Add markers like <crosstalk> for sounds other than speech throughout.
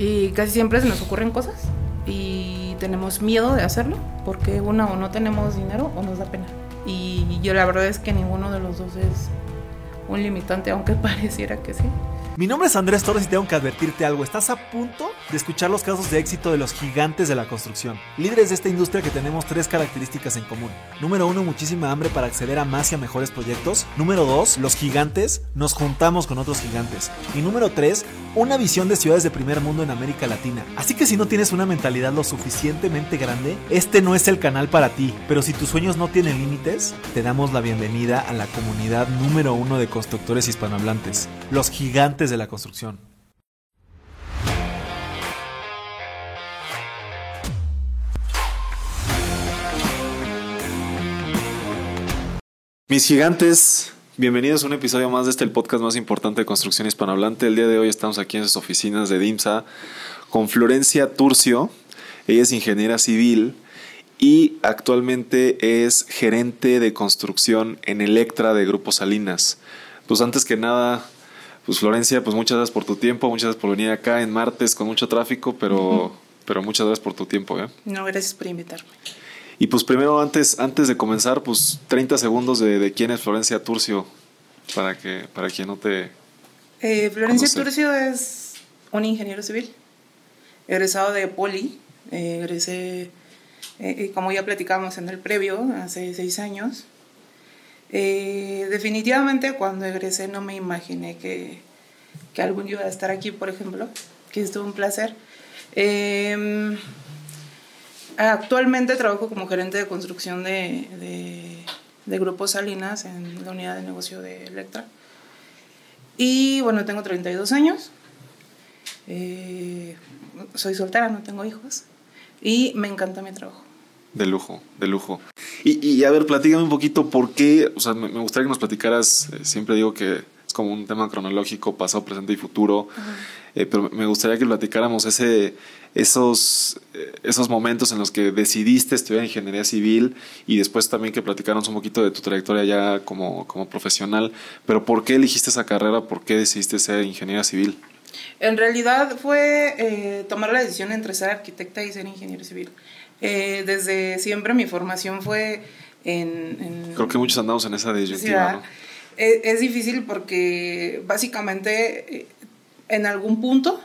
Y casi siempre se nos ocurren cosas y tenemos miedo de hacerlo porque una o no tenemos dinero o nos da pena. Y yo la verdad es que ninguno de los dos es un limitante, aunque <laughs> pareciera que sí. Mi nombre es Andrés Torres y tengo que advertirte algo. Estás a punto de escuchar los casos de éxito de los gigantes de la construcción. Líderes de esta industria que tenemos tres características en común. Número uno, muchísima hambre para acceder a más y a mejores proyectos. Número dos, los gigantes nos juntamos con otros gigantes. Y número tres, una visión de ciudades de primer mundo en América Latina. Así que si no tienes una mentalidad lo suficientemente grande, este no es el canal para ti. Pero si tus sueños no tienen límites, te damos la bienvenida a la comunidad número uno de constructores hispanohablantes. Los gigantes de la construcción. Mis gigantes, bienvenidos a un episodio más de este el podcast más importante de construcción hispanohablante. El día de hoy estamos aquí en sus oficinas de DIMSA con Florencia Turcio. Ella es ingeniera civil y actualmente es gerente de construcción en Electra de Grupo Salinas. Pues antes que nada, pues Florencia, pues muchas gracias por tu tiempo, muchas gracias por venir acá en martes con mucho tráfico, pero, pero muchas gracias por tu tiempo. ¿eh? No, gracias por invitarme. Y pues primero, antes, antes de comenzar, pues 30 segundos de, de quién es Florencia Turcio, para, que, para quien no te... Eh, Florencia Turcio es un ingeniero civil, egresado de Poli, eh, egresé, eh, como ya platicábamos en el previo, hace seis años. Definitivamente cuando egresé no me imaginé que, que, algún día iba a estar aquí, por ejemplo, que estuvo un placer. Actualmente trabajo como gerente de construcción de, de, de, Grupo Salinas en la unidad de negocio de Electra. Y bueno, tengo 32 años. Eh, soy soltera, no tengo hijos. Y me encanta mi trabajo. De lujo, de lujo. Y, y, a ver, platícame un poquito por qué, o sea, me, me gustaría que nos platicaras, eh, siempre digo que es como un tema cronológico, pasado, presente y futuro, eh, pero me gustaría que platicáramos ese, esos, esos momentos en los que decidiste estudiar ingeniería civil y después también que platicáramos un poquito de tu trayectoria ya como, como profesional, pero ¿por qué elegiste esa carrera? ¿Por qué decidiste ser ingeniera civil? En realidad fue eh, tomar la decisión entre ser arquitecta y ser ingeniero civil. Eh, desde siempre mi formación fue en, en Creo que muchos andamos en esa disyuntiva, ¿no? Es, es, difícil porque básicamente eh, en algún punto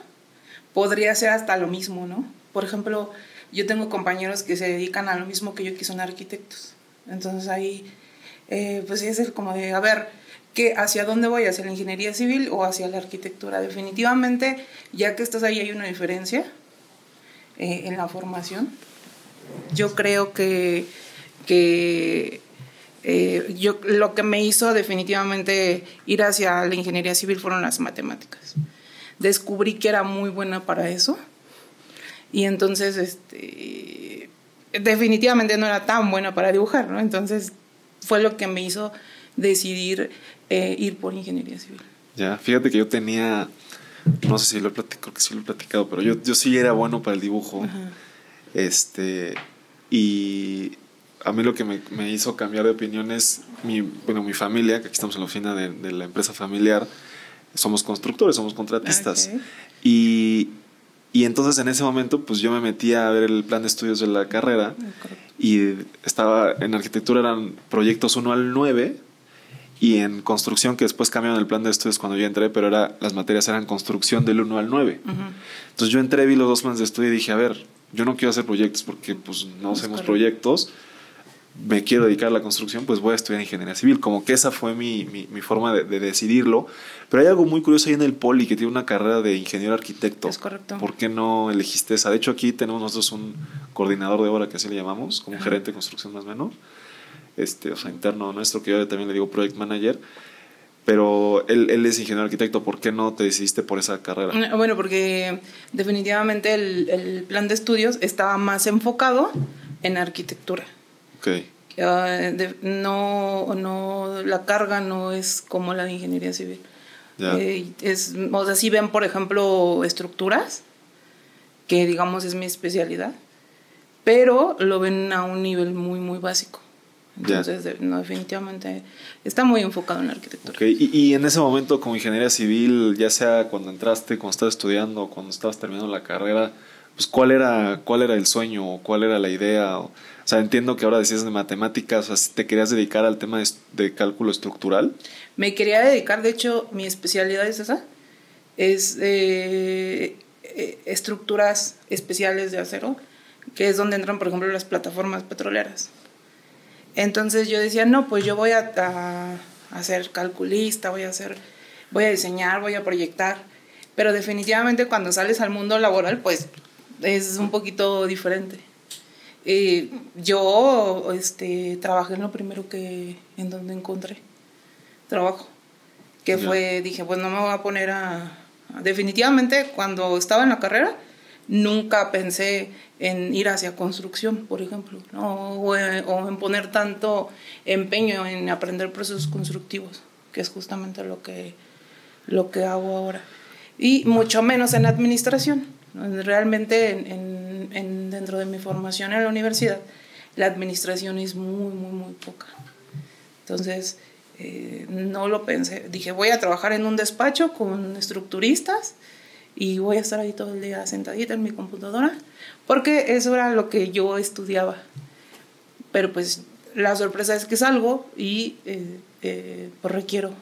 podría ser hasta lo mismo, ¿no? Por ejemplo, yo tengo compañeros que se dedican a lo mismo que yo, que son arquitectos. Entonces ahí, eh, pues es el como de, a ver, ¿qué, ¿hacia dónde voy? ¿Hacia la ingeniería civil o hacia la arquitectura? Definitivamente, ya que estás ahí hay una diferencia eh, en la formación yo creo que, que eh, yo, lo que me hizo definitivamente ir hacia la ingeniería civil fueron las matemáticas. Descubrí que era muy buena para eso y entonces este, definitivamente no era tan buena para dibujar, ¿no? Entonces fue lo que me hizo decidir eh, ir por ingeniería civil. Ya, fíjate que yo tenía, no sé si lo he platicado, que sí lo he platicado, pero yo, yo sí era bueno para el dibujo. Ajá. Este, y a mí lo que me, me, hizo cambiar de opinión es mi, bueno, mi familia, que aquí estamos en la oficina de, de la empresa familiar, somos constructores, somos contratistas. Okay. Y, y, entonces en ese momento, pues yo me metí a ver el plan de estudios de la carrera okay. y estaba en arquitectura eran proyectos 1 al 9 y en construcción, que después cambiaron el plan de estudios cuando yo entré, pero era, las materias eran construcción del 1 al 9. Uh -huh. Entonces yo entré, vi los dos planes de estudio y dije, a ver, yo no quiero hacer proyectos porque pues no es hacemos correcto. proyectos, me quiero dedicar a la construcción, pues voy a estudiar ingeniería civil. Como que esa fue mi, mi, mi forma de, de, decidirlo. Pero hay algo muy curioso ahí en el Poli, que tiene una carrera de ingeniero arquitecto. Es correcto. ¿Por qué no elegiste esa? De hecho, aquí tenemos nosotros un coordinador de obra, que así le llamamos, como gerente de construcción más o menos. Este, o sea, interno nuestro, que yo también le digo project manager pero él, él, es ingeniero arquitecto, ¿por qué no te decidiste por esa carrera? Bueno, porque definitivamente el, el plan de estudios estaba más enfocado en arquitectura. Okay. Uh, de, no, no, la carga no es como la de ingeniería civil. Yeah. Eh, es, o sea, si ven, por ejemplo, estructuras, que digamos es mi especialidad, pero lo ven a un nivel muy, muy básico. Entonces, no, definitivamente está muy enfocado en la arquitectura. Okay. Y, y, en ese momento, como ingeniería civil, ya sea cuando entraste, cuando estabas estudiando, cuando estabas terminando la carrera, pues ¿cuál era, cuál era el sueño? ¿Cuál era la idea? O sea, entiendo que ahora decías de matemáticas, ¿te querías dedicar al tema de, de cálculo estructural? Me quería dedicar, de hecho, mi especialidad es esa, es eh, eh, estructuras especiales de acero, que es donde entran, por ejemplo, las plataformas petroleras. Entonces yo decía, no, pues yo voy a, a, ser calculista, voy a hacer, voy a diseñar, voy a proyectar. Pero definitivamente cuando sales al mundo laboral, pues es un poquito diferente. Eh, yo este, trabajé en lo primero que, en donde encontré trabajo. Que fue, dije, pues no me voy a poner a... Definitivamente cuando estaba en la carrera, nunca pensé en ir hacia construcción, por ejemplo, o, en poner tanto empeño en aprender procesos constructivos, que es justamente lo que, lo que hago ahora. Y mucho menos en administración. Realmente en, dentro de mi formación en la universidad, la administración es muy, muy, muy poca. Entonces, eh, no lo pensé. Dije, voy a trabajar en un despacho con estructuristas y voy a estar ahí todo el día sentadita en mi computadora, porque eso era lo que yo estudiaba. Pero pues la sorpresa es que salgo y eh, eh, pues requiero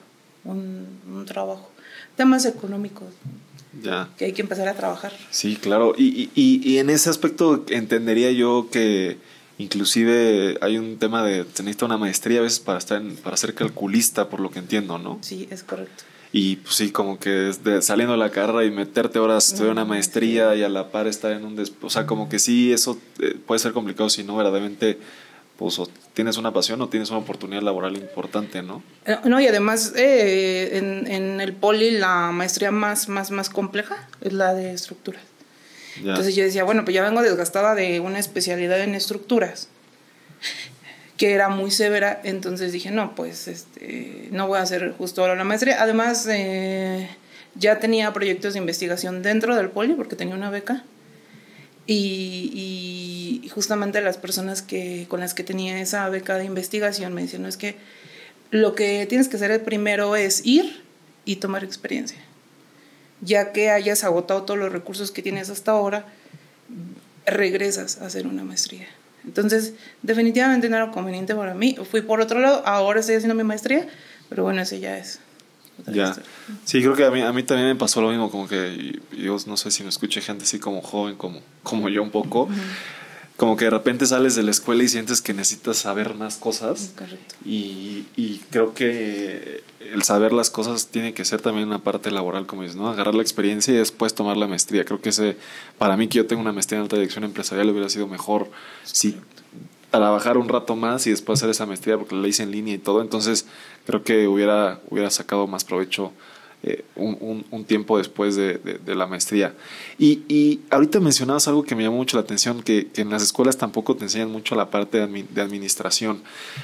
un, un, trabajo. Temas económicos. Ya. Que hay que empezar a trabajar. Sí, claro. Y, y, y en ese aspecto entendería yo que inclusive hay un tema de se necesita una maestría a veces para estar para ser calculista por lo que entiendo no sí es correcto y pues sí, como que saliendo de la carrera y meterte horas, estudiar una maestría y a la par estar en un... o sea, como que sí, eso eh, puede ser complicado si no verdaderamente pues o tienes una pasión o tienes una oportunidad laboral importante, ¿no? Eh, no, y además eh, en, en, el poli la maestría más, más, más compleja es la de estructuras. Entonces yo decía, bueno, pues ya vengo desgastada de una especialidad en estructuras que era muy severa, entonces dije, no, pues este, no voy a hacer justo ahora la maestría. Además, eh, ya tenía proyectos de investigación dentro del poli porque tenía una beca. Y, justamente las personas que, con las que tenía esa beca de investigación me decían, no, es que lo que tienes que hacer primero es ir y tomar experiencia. Ya que hayas agotado todos los recursos que tienes hasta ahora, regresas a hacer una maestría. Entonces, definitivamente no era conveniente para mí. Fui por otro lado, ahora estoy haciendo mi maestría, pero bueno, ese ya es. Ya. Sí, creo que a mí, a mí también me pasó lo mismo, como que yo no sé si me escuché gente así como joven, como, como yo un poco como que de repente sales de la escuela y sientes que necesitas saber más cosas. Correcto. Y, y, creo que el saber las cosas tiene que ser también una parte laboral, como dices, ¿no? Agarrar la experiencia y después tomar la maestría. Creo que ese, para mí que yo tengo una maestría en alta dirección empresarial, hubiera sido mejor si trabajar un rato más y después hacer esa maestría porque la hice en línea y todo. Entonces creo que hubiera, hubiera sacado más provecho eh, un, un, tiempo después de, de, la maestría. Y, y, ahorita mencionabas algo que me llamó mucho la atención, que, que, en las escuelas tampoco te enseñan mucho la parte de, de, administración.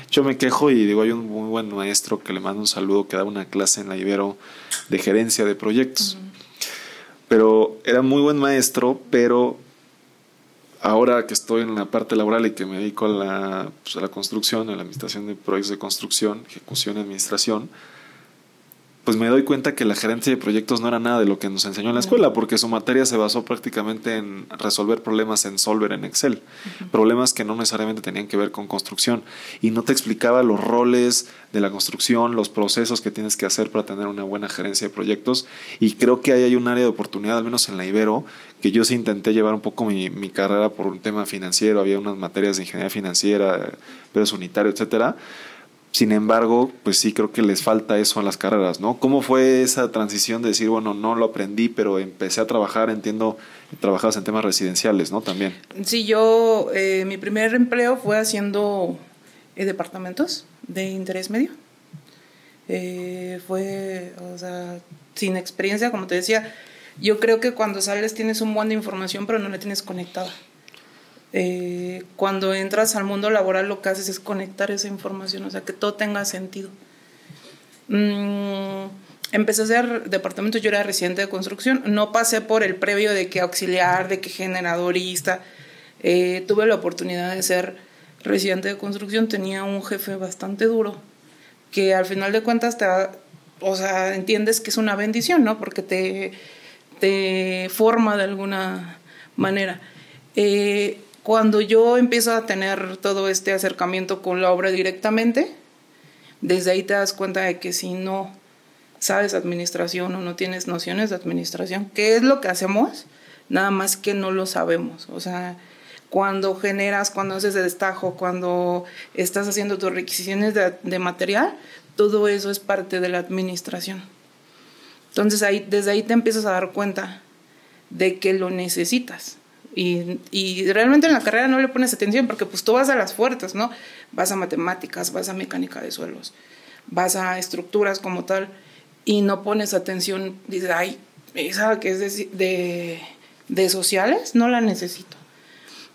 Yo me quejo y digo, hay un muy buen maestro que le mando un saludo que da una clase en la Ibero de gerencia de proyectos. Pero era muy buen maestro, pero ahora que estoy en la parte laboral y que me dedico a la, pues, a la construcción, a la administración de proyectos de construcción, ejecución y administración, pues me doy cuenta que la gerencia de proyectos no era nada de lo que nos enseñó en la escuela, porque su materia se basó prácticamente en resolver problemas en Solver, en Excel, problemas que no necesariamente tenían que ver con construcción, y no te explicaba los roles de la construcción, los procesos que tienes que hacer para tener una buena gerencia de proyectos, y creo que ahí hay un área de oportunidad, al menos en la Ibero, que yo sí intenté llevar un poco mi, carrera por un tema financiero, había unas materias de ingeniería financiera, pero unitario, etcétera, sin embargo, pues sí creo que les falta eso a las carreras, ¿no? ¿Cómo fue esa transición de decir, bueno, no lo aprendí, pero empecé a trabajar, entiendo, trabajabas en temas residenciales, ¿no? También. Sí, yo, eh, mi primer empleo fue haciendo eh, departamentos de interés medio. Eh, fue, o sea, sin experiencia, como te decía, yo creo que cuando sales tienes un buen de información, pero no la tienes conectada. Eh, cuando entras al mundo laboral lo que haces es conectar esa información, o sea, que todo tenga sentido. Mm, empecé a hacer departamentos, yo era residente de construcción, no pasé por el previo de que auxiliar, de que generadorista, eh, tuve la oportunidad de ser residente de construcción tenía un jefe bastante duro, que al final de cuentas te, o sea, entiendes que es una bendición, ¿no? Porque te, te forma de alguna manera. Eh, cuando yo empiezo a tener todo este acercamiento con la obra directamente, desde ahí te das cuenta de que si no sabes administración o no tienes nociones de administración, ¿qué es lo que hacemos? Nada más que no lo sabemos. O sea, cuando generas, cuando haces destajo, cuando estás haciendo tus requisiciones de, material, todo eso es parte de la administración. Entonces ahí, desde ahí te empiezas a dar cuenta de que lo necesitas. Y, y, realmente en la carrera no le pones atención porque pues tú vas a las fuertes, ¿no? Vas a matemáticas, vas a mecánica de suelos, vas a estructuras como tal y no pones atención, dices, ay, esa que es de, de, de sociales, no la necesito.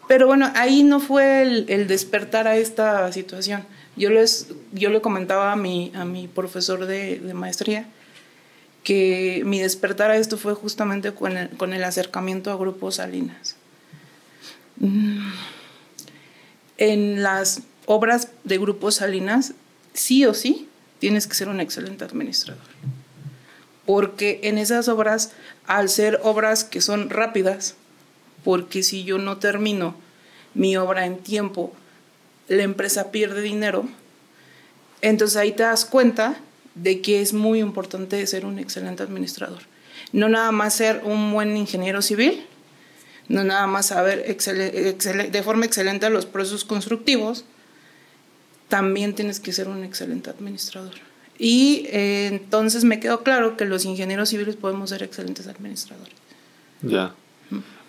Pero bueno, ahí no fue el, despertar a esta situación. Yo, les, yo le comentaba a mi, a mi profesor de, maestría que mi despertar a esto fue justamente con el, acercamiento a grupos salinas. Mm. En las obras de grupos salinas, sí o sí, tienes que ser un excelente administrador. Porque en esas obras, al ser obras que son rápidas, porque si yo no termino mi obra en tiempo, la empresa pierde dinero. Entonces ahí te das cuenta de que es muy importante ser un excelente administrador. No nada más ser un buen ingeniero civil, no nada más saber de forma excelente los procesos constructivos, también tienes que ser un excelente administrador. Y eh, entonces me quedó claro que los ingenieros civiles podemos ser excelentes administradores. Ya.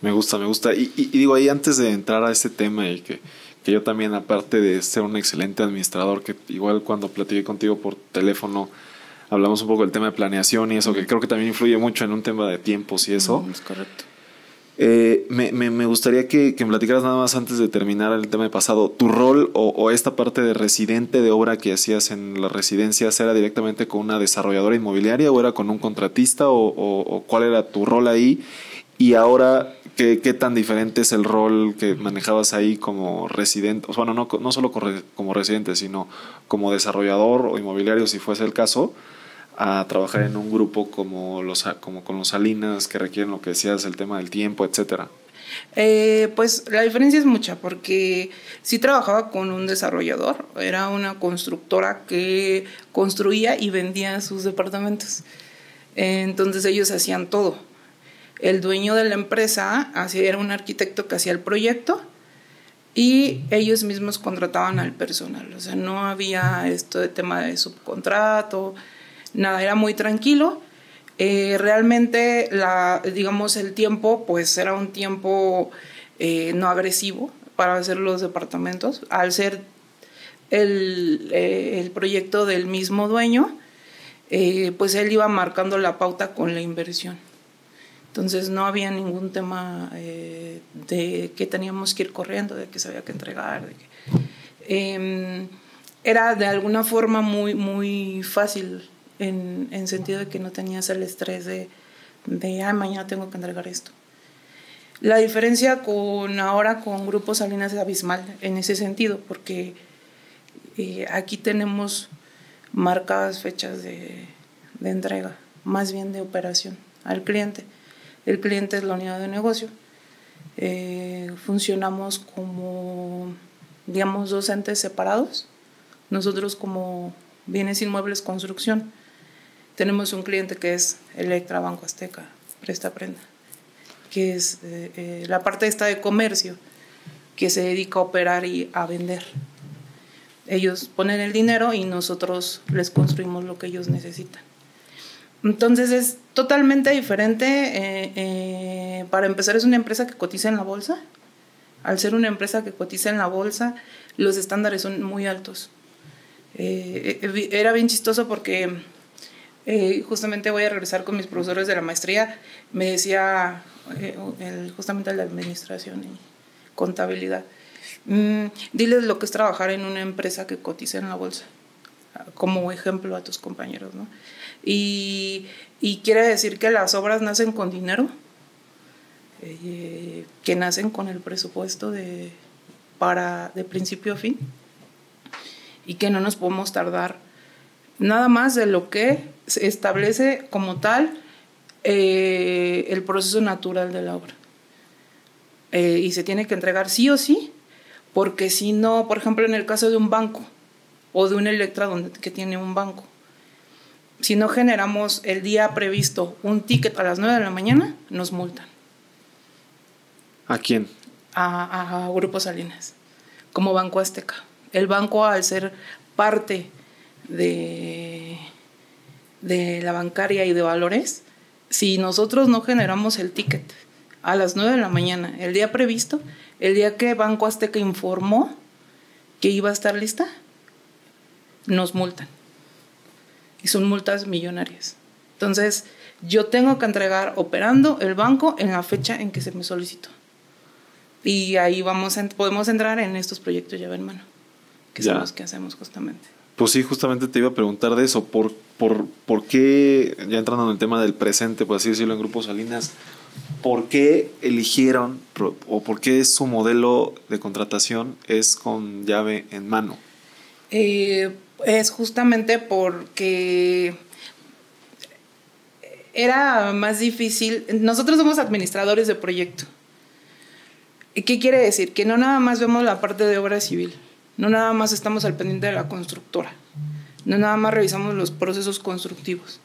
Me gusta, me gusta. Y, digo ahí antes de entrar a este tema y que, que, yo también, aparte de ser un excelente administrador, que igual cuando platiqué contigo por teléfono, hablamos un poco del tema de planeación y eso, que creo que también influye mucho en un tema de tiempos y eso. es correcto. Eh, me, me, me, gustaría que, que, me platicaras nada más antes de terminar el tema de pasado. ¿Tu rol o, o, esta parte de residente de obra que hacías en las residencias era directamente con una desarrolladora inmobiliaria o era con un contratista o, o cuál era tu rol ahí? Y ahora, ¿qué, ¿qué, tan diferente es el rol que manejabas ahí como residente? Bueno, no, no solo como residente, sino como desarrollador o inmobiliario, si fuese el caso, a trabajar en un grupo como, los, como con los Salinas, que requieren lo que decías, el tema del tiempo, etcétera. Eh, pues la diferencia es mucha, porque sí trabajaba con un desarrollador, era una constructora que construía y vendía sus departamentos. Entonces ellos hacían todo el dueño de la empresa era un arquitecto que hacía el proyecto y ellos mismos contrataban al personal. O sea, no había esto de tema de subcontrato, nada, era muy tranquilo. Eh, realmente, la, digamos, el tiempo, pues era un tiempo eh, no agresivo para hacer los departamentos. Al ser el, eh, el proyecto del mismo dueño, pues él iba marcando la pauta con la inversión. Entonces no había ningún tema eh, de que teníamos que ir corriendo, de que se había que entregar. Em, era de alguna forma muy, muy fácil en, en, sentido de que no tenías el estrés de, de, ah, mañana tengo que entregar esto. La diferencia con ahora con Grupo Salinas es abismal en ese sentido, porque eh, aquí tenemos marcadas fechas de, de entrega, más bien de operación al cliente. El cliente es la unidad de negocio. Eh, funcionamos como, digamos, dos entes separados. Nosotros como bienes inmuebles construcción tenemos un cliente que es Electra Banco Azteca, Presta Prenda, que es eh, eh, la parte esta de comercio que se dedica a operar y a vender. Ellos ponen el dinero y nosotros les construimos lo que ellos necesitan. Entonces es totalmente diferente. Eh, eh, para empezar, es una empresa que cotiza en la bolsa. Al ser una empresa que cotiza en la bolsa, los estándares son muy altos. Eh, era bien chistoso porque justamente voy a regresar con mis profesores de la maestría. Me decía justamente la administración y contabilidad. Mm, diles lo que es trabajar en una empresa que cotiza en la bolsa, como ejemplo a tus compañeros, ¿no? Y, quiere decir que las obras nacen con dinero, eh, que nacen con el presupuesto de, para de principio a fin y que no nos podemos tardar nada más de lo que se establece como tal eh, el proceso natural de la obra. Eh, y se tiene que entregar sí o sí, porque si no, por ejemplo, en el caso de un banco o de un Electra donde, que tiene un banco, si no generamos el día previsto un ticket a las 9 de la mañana, nos multan. ¿A quién? A, a Grupo Salinas, como Banco Azteca. El banco, al ser parte de, de la bancaria y de valores, si nosotros no generamos el ticket a las 9 de la mañana, el día previsto, el día que Banco Azteca informó que iba a estar lista, nos multan. Y son multas millonarias. Entonces, yo tengo que entregar operando el banco en la fecha en que se me solicitó. Y ahí vamos podemos entrar en estos proyectos llave en mano, que son los que hacemos justamente. Pues sí, justamente te iba a preguntar de eso. ¿Por, por, por qué, ya entrando en el tema del presente, por así decirlo, en Grupo Salinas, ¿por qué eligieron o por qué su modelo de contratación es con llave en mano? Eh, es justamente porque era más difícil. Nosotros somos administradores de proyecto. ¿Y qué quiere decir? Que no nada más vemos la parte de obra civil no nada más estamos al pendiente de la constructora, no nada más revisamos los procesos constructivos.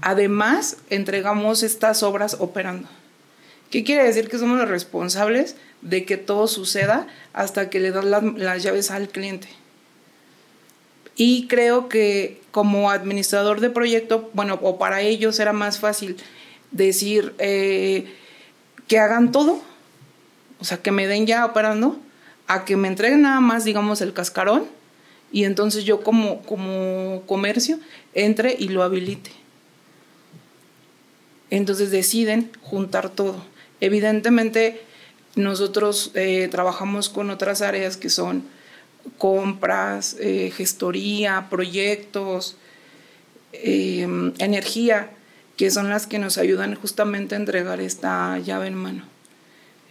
Además, entregamos estas obras operando. ¿Qué quiere decir? Que somos los responsables de que todo suceda hasta que le dan las, llaves al cliente. Y creo que como administrador de proyecto, bueno, o para ellos era más fácil decir eh, que hagan todo, o sea, que me den ya operando, a que me entreguen nada más, digamos, el cascarón y entonces yo como, como comercio entre y lo habilite. Entonces deciden juntar todo. Evidentemente nosotros eh, trabajamos con otras áreas que son compras, eh, gestoría, proyectos, em, energía, que son las que nos ayudan justamente a entregar esta llave en mano.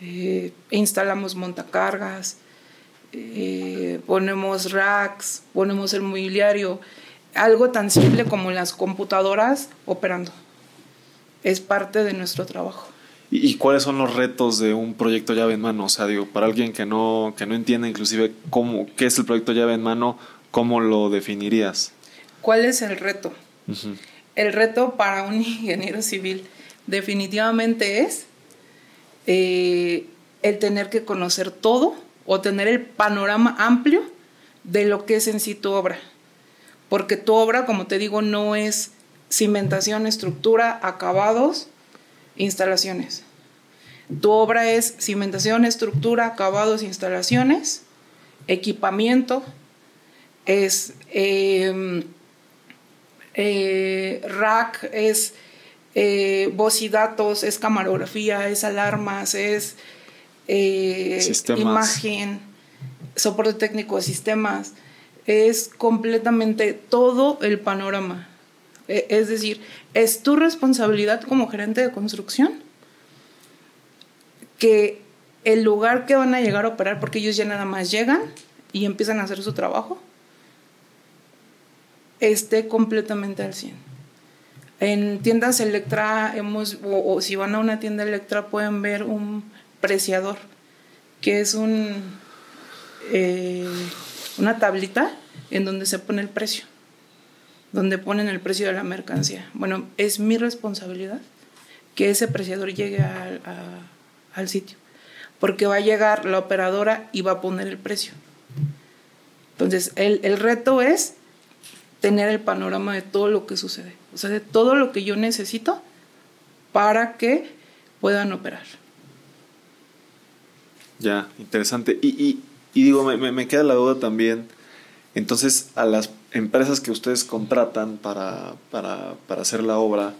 Eh, instalamos montacargas, eh, ponemos racks, ponemos el mobiliario, algo tan simple como las computadoras operando. Es parte de nuestro trabajo. ¿Y, cuáles son los retos de un proyecto llave en mano? O sea, digo, para alguien que no, que no entiende inclusive cómo, qué es el proyecto llave en mano, ¿cómo lo definirías? ¿Cuál es el reto? El reto para un <laughs> ingeniero civil definitivamente es eh, el tener que conocer todo o tener el panorama amplio de lo que es en sí tu obra. Porque tu obra, como te digo, no es cimentación, estructura, acabados, instalaciones. Tu obra es cimentación, estructura, acabados, instalaciones, equipamiento, es em, eh, rack, es eh, voz y datos, es camarografía, es alarmas, es eh, imagen, soporte técnico de sistemas, es completamente todo el panorama. E, es decir, es tu responsabilidad como gerente de construcción que el lugar que van a llegar a operar, porque ellos ya nada más llegan y empiezan a hacer su trabajo, esté completamente al 100. En tiendas Electra hemos, o si van a una tienda Electra pueden ver un preciador, que es un, eh, una tablita en donde se pone el precio, donde ponen el precio de la mercancía. Bueno, es mi responsabilidad que ese preciador llegue al sitio, porque va a llegar la operadora y va a poner el precio. Entonces, el, el reto es tener el panorama de todo lo que sucede, o sea, de todo lo que yo necesito para que puedan operar. Ya, interesante. Y, y, y digo, me, me, queda la duda también. Entonces, a las empresas que ustedes contratan para, para, para hacer la obra,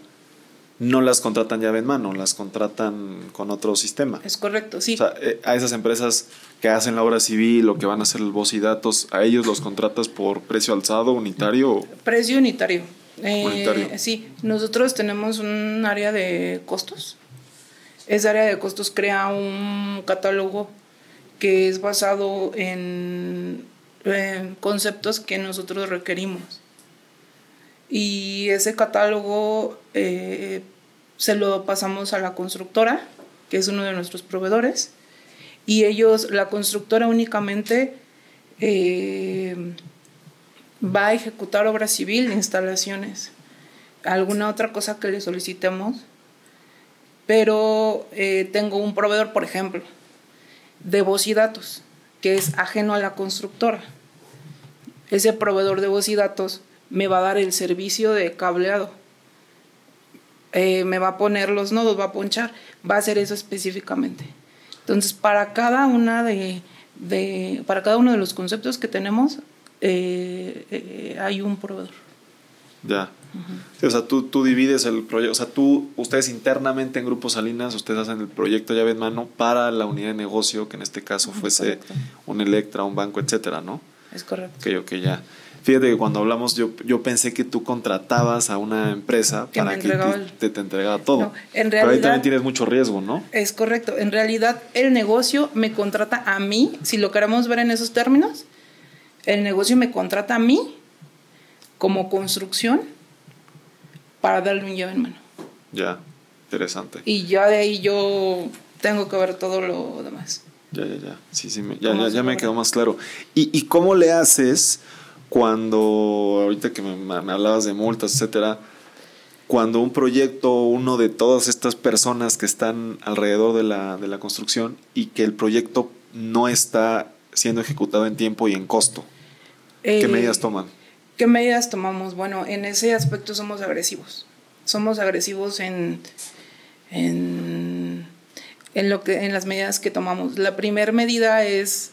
no las contratan llave en mano, las contratan con otro sistema. Es correcto, sí. O sea, eh, a esas empresas que hacen la obra civil o que van a hacer el voz y datos, ¿a ellos los contratas por precio alzado, unitario? Precio unitario. Eh, unitario. Sí, nosotros tenemos un área de costos esa área de costos crea un catálogo que es basado en, conceptos que nosotros requerimos. Y ese catálogo eh, se lo pasamos a la constructora, que es uno de nuestros proveedores, y ellos, la constructora únicamente eh, va a ejecutar obra civil, instalaciones, alguna otra cosa que le solicitemos, pero eh, tengo un proveedor, por ejemplo, de voz y datos, que es ajeno a la constructora. Ese proveedor de voz y datos me va a dar el servicio de cableado. Eh, me va a poner los nodos, va a ponchar, va a hacer eso específicamente. Entonces, para cada una de, para cada uno de los conceptos que tenemos, eh, eh, hay un proveedor. Ya. O sea, tú, tú divides el proyecto, o sea, tú, ustedes internamente en Grupo Salinas, ustedes hacen el proyecto llave en mano para la unidad de negocio, que en este caso fuese un Electra, un banco, etcétera, ¿no? Es correcto. Que yo que ya. Fíjate que cuando hablamos, yo, yo pensé que tú contratabas a una empresa para que te, te, entregara todo. en realidad, Pero ahí también tienes mucho riesgo, ¿no? Es correcto. En realidad, el negocio me contrata a mí, si lo queremos ver en esos términos, el negocio me contrata a mí como construcción para darle un llave en mano. Ya, interesante. Y ya de ahí yo tengo que ver todo lo demás. Ya, ya, ya. Sí, sí, ya, ya, ya me quedó más claro. ¿Y, ¿Y cómo le haces cuando, ahorita que me, me hablabas de multas, etcétera, cuando un proyecto, uno de todas estas personas que están alrededor de la, de la construcción y que el proyecto no está siendo ejecutado en tiempo y en costo? ¿Qué eh, medidas toman? ¿Qué medidas tomamos? Bueno, en ese aspecto somos agresivos. Somos agresivos en, en, lo que, en las medidas que tomamos. La primera medida es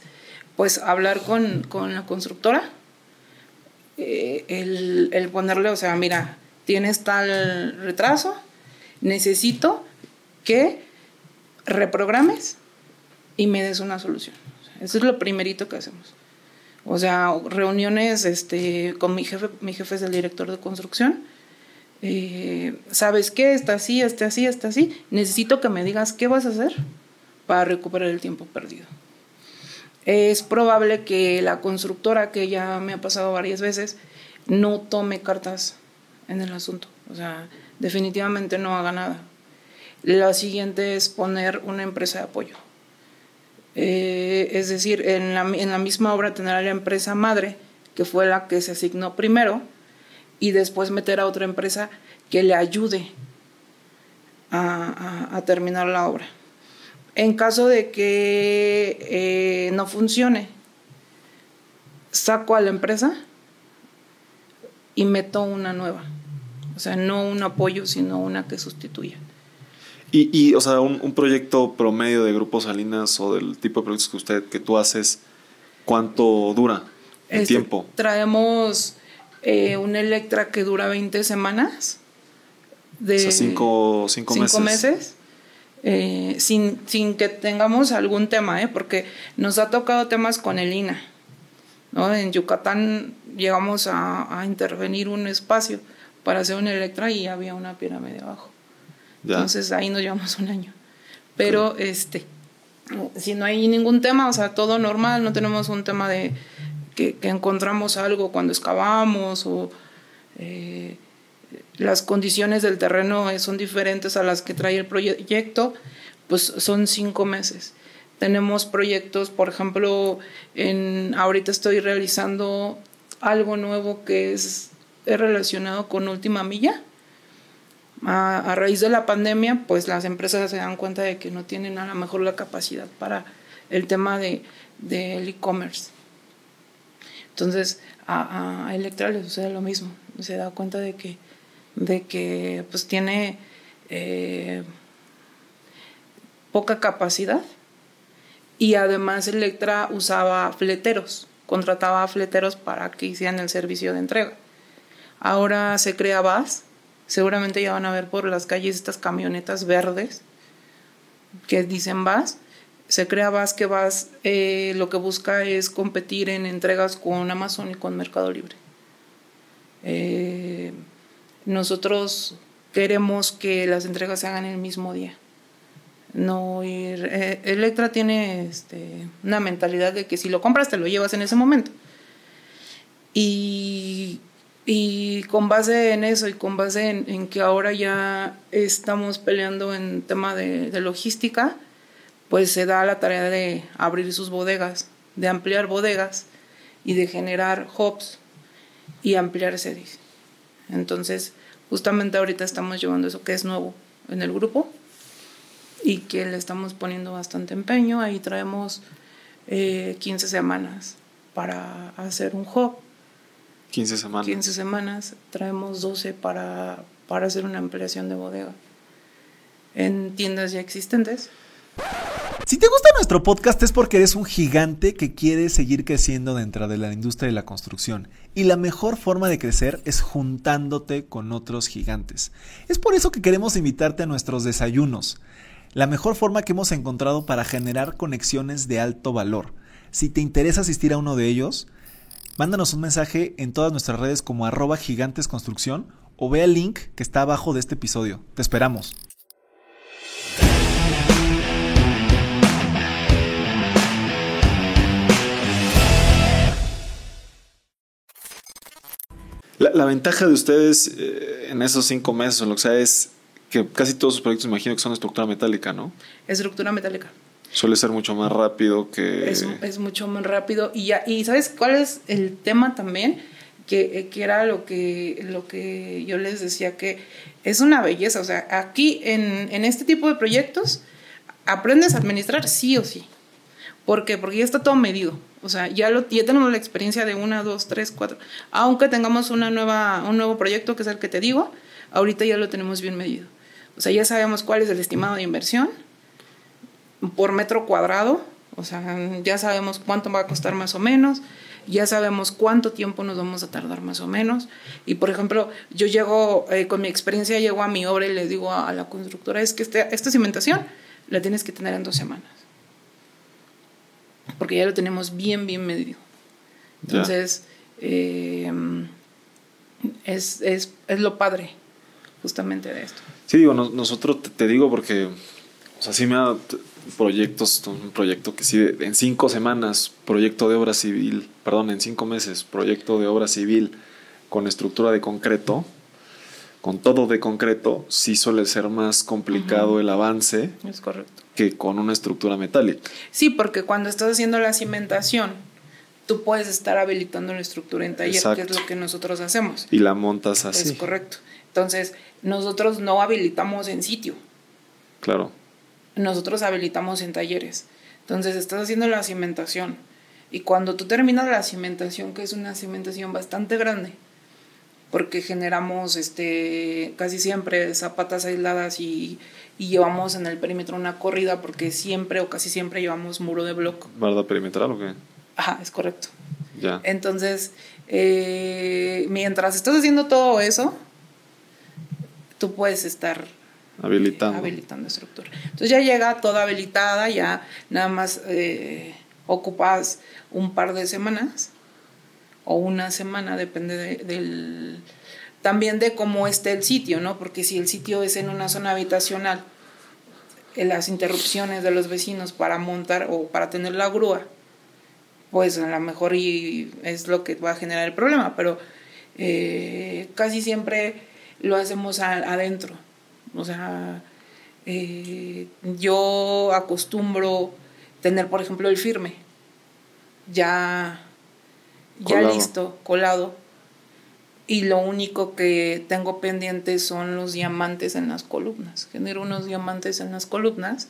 pues hablar con, con la constructora, eh, el, el ponerle, o sea, mira, tienes tal retraso, necesito que reprogrames y me des una solución. Eso es lo primerito que hacemos. O sea, reuniones este, con mi jefe, mi jefe es el director de construcción. Eh, ¿Sabes qué? Está así, está así, está así. Necesito que me digas qué vas a hacer para recuperar el tiempo perdido. Es probable que la constructora, que ya me ha pasado varias veces, no tome cartas en el asunto. O sea, definitivamente no haga nada. La siguiente es poner una empresa de apoyo. Eh, es decir, en la, misma obra tener la empresa madre, que fue la que se asignó primero, y después meter a otra empresa que le ayude a, terminar la obra. En caso de que eh, no funcione, saco a la empresa y meto una nueva. O sea, no un apoyo, sino una que sustituya. Y, y o sea, un, proyecto promedio de Grupo Salinas o del tipo de proyectos que usted, que tú haces, ¿cuánto dura el este, tiempo? Traemos eh, un Electra que dura 20 semanas. De o sea, cinco, cinco, cinco meses. Eh, sin, sin, que tengamos algún tema, ¿eh? porque nos ha tocado temas con el INA. ¿no? En Yucatán llegamos a, a intervenir un espacio para hacer un Electra y había una pirámide abajo. Entonces ahí nos llevamos un año. Pero este, si no hay ningún tema, o sea, todo normal, no tenemos un tema de que, encontramos algo cuando excavamos o eh, las condiciones del terreno son diferentes a las que trae el proyecto, pues son cinco meses. Tenemos proyectos, por ejemplo, en, ahorita estoy realizando algo nuevo que es relacionado con última milla a, raíz de la pandemia, pues las empresas se dan cuenta de que no tienen a lo mejor la capacidad para el tema del de, e-commerce. Entonces, a, a, Electra le sucede lo mismo. Se da cuenta de que, de que pues tiene eh, poca capacidad y además Electra usaba fleteros, contrataba fleteros para que hicieran el servicio de entrega. Ahora se crea VAS, Seguramente ya van a ver por las calles estas camionetas verdes que dicen VAS. Se crea VAS que VAS eh, lo que busca es competir en entregas con Amazon y con Mercado Libre. Eh, nosotros queremos que las entregas se hagan el mismo día. no ir. Eh, Electra tiene este, una mentalidad de que si lo compras te lo llevas en ese momento. Y, y con base en eso y con base en, que ahora ya estamos peleando en tema de, logística, pues se da la tarea de abrir sus bodegas, de ampliar bodegas y de generar hubs y ampliar series. Entonces, justamente ahorita estamos llevando eso que es nuevo en el grupo y que le estamos poniendo bastante empeño. Ahí traemos 15 eh, semanas para hacer un hub. 15 semanas. 15 semanas. Traemos 12 para, para hacer una ampliación de bodega en tiendas ya existentes. Si te gusta nuestro podcast es porque eres un gigante que quiere seguir creciendo dentro de la industria de la construcción. Y la mejor forma de crecer es juntándote con otros gigantes. Es por eso que queremos invitarte a nuestros desayunos la mejor forma que hemos encontrado para generar conexiones de alto valor. Si te interesa asistir a uno de ellos, mándanos un mensaje en todas nuestras redes como arroba gigantesconstrucción o ve el link que está abajo de este episodio. Te esperamos. La, ventaja de ustedes eh, en esos cinco meses o lo que sea es que casi todos sus proyectos imagino que son estructura metálica, ¿no? Estructura metálica. Suele ser mucho más rápido que... Es, mucho más rápido. Y, ya, y ¿sabes cuál es el tema también? Que, eh, que, era lo que, lo que yo les decía, que es una belleza. O sea, aquí en, en este tipo de proyectos aprendes a administrar sí o sí. ¿Por qué? Porque ya está todo medido. O sea, ya, lo, ya tenemos la experiencia de una, dos, tres, cuatro. Aunque tengamos una nueva, un nuevo proyecto, que es el que te digo, ahorita ya lo tenemos bien medido. O sea, ya sabemos cuál es el estimado de inversión por metro cuadrado, o sea, ya sabemos cuánto va a costar más o menos, ya sabemos cuánto tiempo nos vamos a tardar más o menos. Y por ejemplo, yo llego, eh, con mi experiencia, llego a mi obra y le digo a, la constructora, es que este, esta cimentación la tienes que tener en dos semanas. Porque ya lo tenemos bien, bien medido. Entonces, eh, es, es, es lo padre justamente de esto. Sí, digo, nosotros te, digo porque, o sea, sí me ha proyectos, un proyecto que sí, en cinco semanas, proyecto de obra civil, perdón, en cinco meses, proyecto de obra civil con estructura de concreto, con todo de concreto, sí suele ser más complicado el avance. Es correcto. Que con una estructura metálica. Sí, porque cuando estás haciendo la cimentación, tú puedes estar habilitando la estructura en taller, que es lo que nosotros hacemos. Y la montas así. Es correcto. Entonces, nosotros no habilitamos en sitio. Claro. Nosotros habilitamos en talleres. Entonces, estás haciendo la cimentación. Y cuando tú terminas la cimentación, que es una cimentación bastante grande, porque generamos este, casi siempre zapatas aisladas y, y llevamos en el perímetro una corrida, porque siempre o casi siempre llevamos muro de bloque. ¿Barda perimetral o qué? Ajá, es correcto. Ya. Entonces, eh, mientras estás haciendo todo eso, tú puedes estar habilitando. habilitando estructura. Entonces ya llega toda habilitada, ya nada más eh, ocupas un par de semanas o una semana, depende del también de cómo esté el sitio, ¿no? Porque si el sitio es en una zona habitacional, eh, las interrupciones de los vecinos para montar o para tener la grúa, pues a lo mejor y es lo que va a generar el problema, pero eh, casi siempre lo hacemos adentro. O sea, eh, yo acostumbro tener, por ejemplo, el firme ya, ya listo, colado. Y lo único que tengo pendiente son los diamantes en las columnas. Genero unos diamantes en las columnas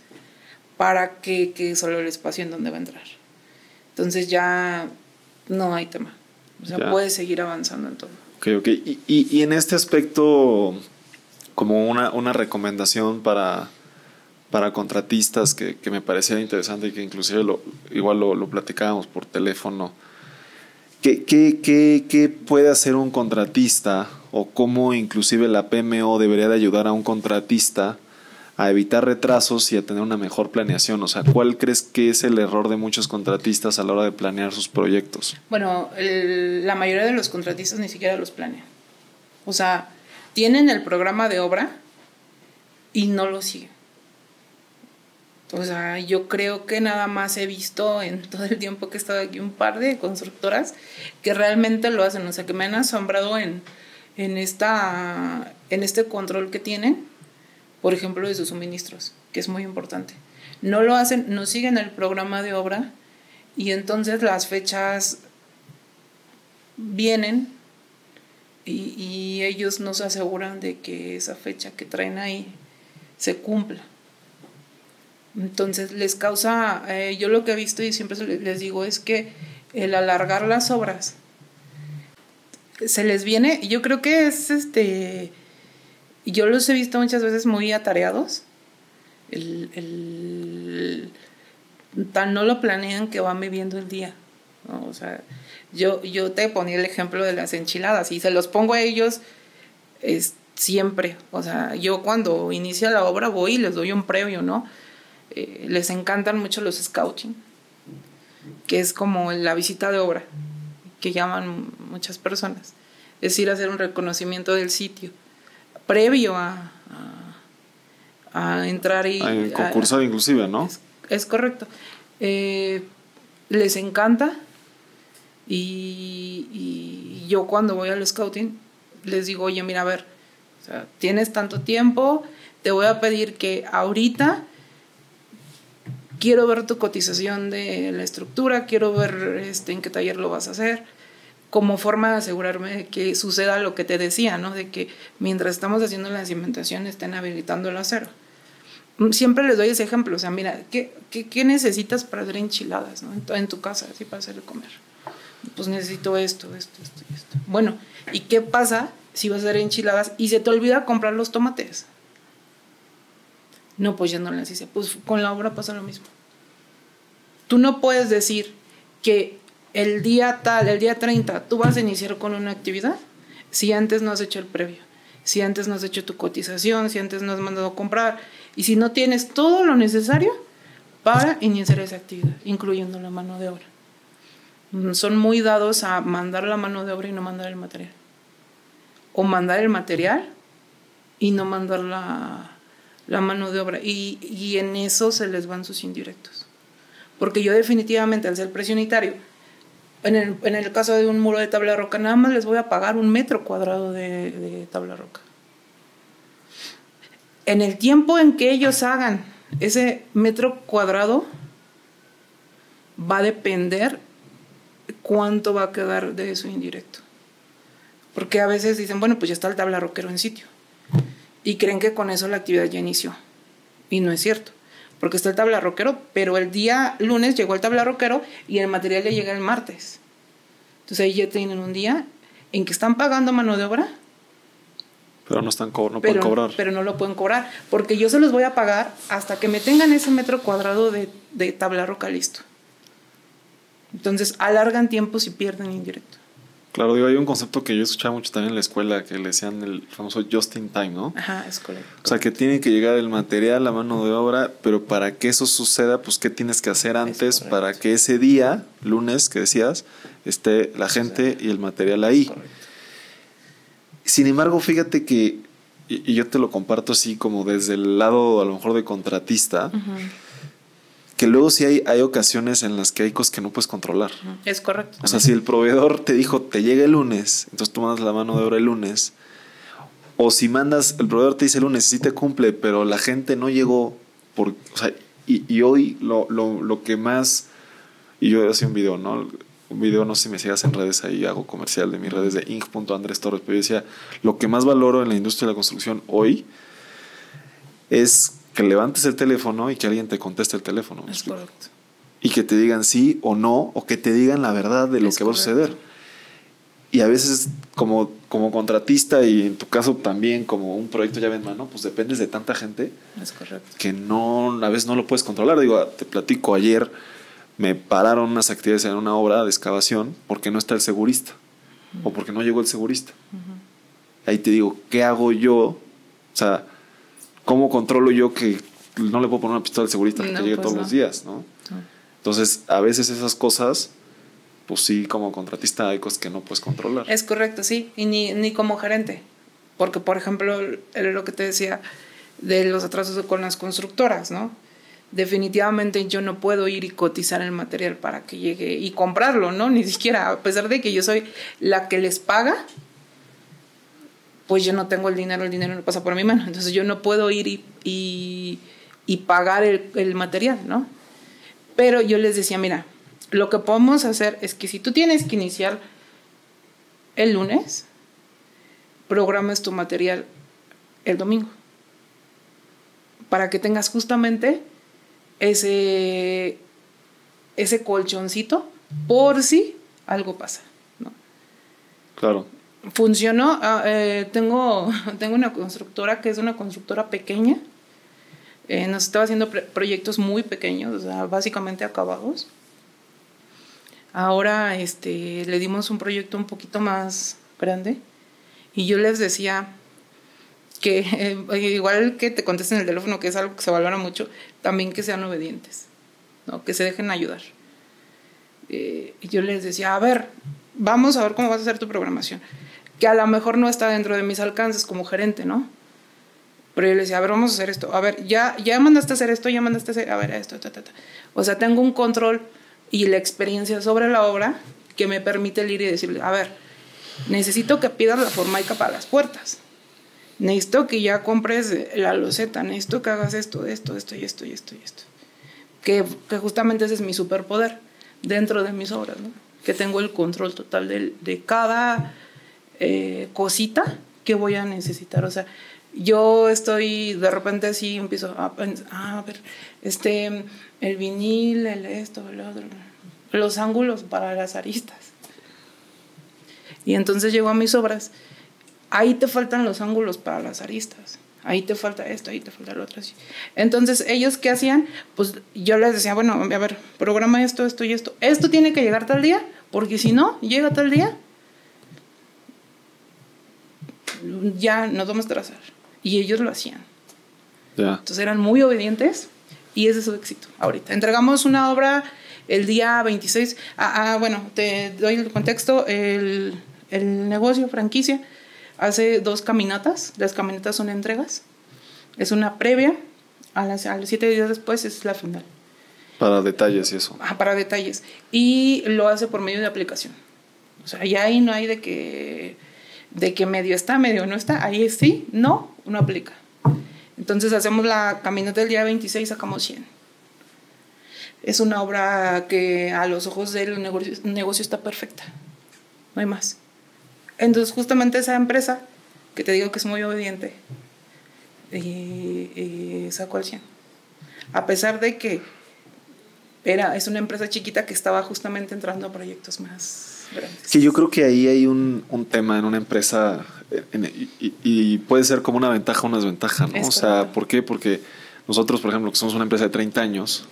para que quede solo el espacio en donde va a entrar. Entonces ya no hay tema. O sea, puedes seguir avanzando en todo. Ok, ok. Y, y, en este aspecto, como una, una recomendación para, para contratistas que, que, me parecía interesante y que inclusive lo, igual lo, lo platicábamos por teléfono. ¿Qué, qué, qué, ¿Qué puede hacer un contratista o cómo inclusive la PMO debería de ayudar a un contratista a evitar retrasos y a tener una mejor planeación? O sea, ¿cuál crees que es el error de muchos contratistas a la hora de planear sus proyectos? Bueno, la mayoría de los contratistas ni siquiera los planean. O sea, tienen el programa de obra y no lo siguen. O sea, yo creo que nada más he visto en <laughs> todo el tiempo que he estado aquí un par de constructoras que realmente lo hacen. O sea, que me han asombrado en, en, esta, en este control que tienen, por ejemplo, de sus suministros, que es muy importante. No lo hacen, no siguen el programa de obra y entonces las fechas vienen y, y ellos nos aseguran de que esa fecha que traen ahí se cumpla. Entonces les causa, eh, yo lo que he visto y siempre les digo es que el alargar las obras se les viene, yo creo que es este, yo los he visto muchas veces muy atareados, el, tan no lo planean que van viviendo el día, o sea, yo, yo te ponía el ejemplo de las enchiladas y se los pongo a ellos es, siempre, o sea, yo cuando inicia la obra voy y les doy un previo, ¿no? Eh, les encantan mucho los scouting, que es como la visita de obra, que llaman muchas personas. Es ir a hacer un reconocimiento del sitio, previo a, a, entrar y... A concursar inclusive, ¿no? Es, correcto. Eh, les encanta y, yo cuando voy al scouting les digo, oye, mira, a ver, o sea, tienes tanto tiempo, te voy a pedir que ahorita quiero ver tu cotización de la estructura, quiero ver este, en qué taller lo vas a hacer, como forma de asegurarme de que suceda lo que te decía, ¿no? De que mientras estamos haciendo la cimentación estén habilitando el acero. Siempre les doy ese ejemplo, o sea, mira, ¿qué, qué, necesitas para hacer enchiladas ¿no? en, tu casa, así para hacer comer? Pues necesito esto, esto, esto y esto. Bueno, ¿y qué pasa si vas a hacer enchiladas y se te olvida comprar los tomates? No, pues ya no las hice. Pues con la obra pasa lo mismo. Tú no puedes decir que el día tal, el día 30, tú vas a iniciar con una actividad si antes no has hecho el previo, si antes no has hecho tu cotización, si antes no has mandado a comprar y si no tienes todo lo necesario para iniciar esa actividad, incluyendo la mano de obra. Son muy dados a mandar la mano de obra y no mandar el material. O mandar el material y no mandar la, la mano de obra. Y, y, en eso se les van sus indirectos. Porque yo definitivamente, al ser precio unitario, en el, en el caso de un muro de tabla roca, nada más les voy a pagar un metro cuadrado de tabla roca. En el tiempo en que ellos hagan ese metro cuadrado, va a depender cuánto va a quedar de su indirecto. Porque a veces dicen, bueno, pues ya está el tabla roquero en sitio y creen que con eso la actividad ya inició. Y no es cierto, porque está el tabla roquero, pero el día lunes llegó el tabla roquero y el material ya llega el martes. Entonces ahí ya tienen un día en que están pagando mano de obra. Pero no, están no pueden cobrar. Pero no lo pueden cobrar, porque yo se los voy a pagar hasta que me tengan ese metro cuadrado de, de tabla roca listo. Entonces alargan tiempos y pierden indirecto. Claro, digo, hay un concepto que yo escuchaba mucho también en la escuela que le decían el famoso just in time, ¿no? Ajá, es correcto. O sea, que tiene que llegar el material, la mano de obra, pero para que eso suceda, pues, ¿qué tienes que hacer antes para que ese día, lunes que decías, esté la gente y el material ahí? Sin embargo, fíjate que, y, yo te lo comparto así como desde el lado a lo mejor de contratista, que luego sí hay, hay ocasiones en las que hay cosas que no puedes controlar. Es correcto. O sea, si el proveedor te dijo, te llega el lunes, entonces tú mandas la mano de obra el lunes. O si mandas, el proveedor te dice el lunes, sí te cumple, pero la gente no llegó. Por, o sea, y, y hoy lo, lo, lo, que más. Y yo hacía un video, ¿no? Un video, no sé si me sigas en redes ahí, hago comercial de mis redes de inc.andrés Torres, pero yo decía, lo que más valoro en la industria de la construcción hoy es que levantes el teléfono y que alguien te conteste el teléfono. Es correcto. Y que te digan sí o no, o que te digan la verdad de lo que va a suceder. Y a veces, como, como contratista y en tu caso también como un proyecto llave en mano, pues dependes de tanta gente es correcto. que no, a veces no lo puedes controlar. Digo, te platico, ayer me pararon unas actividades en una obra de excavación porque no está el segurista o porque no llegó el segurista. Ahí te digo, ¿qué hago yo? O sea, ¿cómo controlo yo que no le puedo poner una pistola al segurista que llegue pues todos los días, ¿no? Entonces, a veces esas cosas, pues sí, como contratista hay cosas que no puedes controlar. Es correcto, sí, y ni, ni como gerente. Porque, por ejemplo, lo que te decía de los atrasos con las constructoras, ¿no? definitivamente yo no puedo ir y cotizar el material para que llegue y comprarlo, ¿no? Ni siquiera, a pesar de que yo soy la que les paga, pues yo no tengo el dinero, el dinero no pasa por mi mano. Entonces yo no puedo ir y, y, pagar el, material, ¿no? Pero yo les decía, mira, lo que podemos hacer es que si tú tienes que iniciar el lunes, programes tu material el domingo. Para que tengas justamente ese, ese colchoncito por si algo pasa. ¿no? Claro. Funcionó. Ah, eh, tengo, <laughs> tengo una constructora que es una constructora pequeña. Eh, nos estaba haciendo proyectos muy pequeños, o básicamente acabados. Ahora este, le dimos un proyecto un poquito más grande y yo les decía que <laughs> eh, igual que te contesten el teléfono, que es algo que se valora mucho, también que sean obedientes, ¿no? que se dejen ayudar. Y yo les decía, a ver, vamos a ver cómo vas a hacer tu programación, que a lo mejor no está dentro de mis alcances como gerente, ¿no? Pero yo les decía, a ver, vamos a hacer esto, a ver, ya, ya mandaste a hacer esto, ya mandaste a hacer, a ver, esto, ta, ta, ta. O sea, tengo un control y la experiencia sobre la obra que me permite ir y decirle, a ver, necesito que pidas la formaica para las puertas necesito que ya compres la loseta, necesito que hagas esto, esto, esto y esto y esto y esto. Que justamente ese es mi superpoder dentro de mis obras, ¿no? Que tengo el control total de, cada eh, cosita que voy a necesitar. O sea, yo estoy de repente así empiezo a pensar, ah, a ver, este, el vinil, el esto, el otro, los ángulos para las aristas. Y entonces llego a mis obras ahí te faltan los ángulos para las aristas. Ahí te falta esto, ahí te falta lo otro. Entonces, ellos qué hacían? Pues yo les decía, bueno, a ver, programa esto, esto y esto. Esto tiene que llegar tal día, porque si no, llega tal día, ya nos vamos a trazar. Y ellos lo hacían. Entonces eran muy obedientes y ese es su éxito ahorita. Entregamos una obra el día 26. Ah, ah, bueno, te doy el contexto. El, el negocio, franquicia, hace dos caminatas, las caminatas son entregas, es una previa, a, las, a los siete días después es la final. Para detalles y eso. Ah, para detalles. Y lo hace por medio de aplicación. O sea, ya ahí no hay de que, de que medio está, medio no está. Ahí sí, no, uno aplica. Entonces hacemos la caminata del día 26, sacamos 100. Es una obra que a los ojos del negocio, negocio está perfecta. No hay más. Entonces justamente esa empresa, que te digo que es muy obediente, y, sacó al 100. A pesar de que era, es una empresa chiquita que estaba justamente entrando a proyectos más grandes. Que yo creo que ahí hay un, un tema en una empresa y, puede ser como una ventaja o una desventaja, ¿no? o sea, ¿por qué? Porque nosotros, por ejemplo, que somos una empresa de 30 años,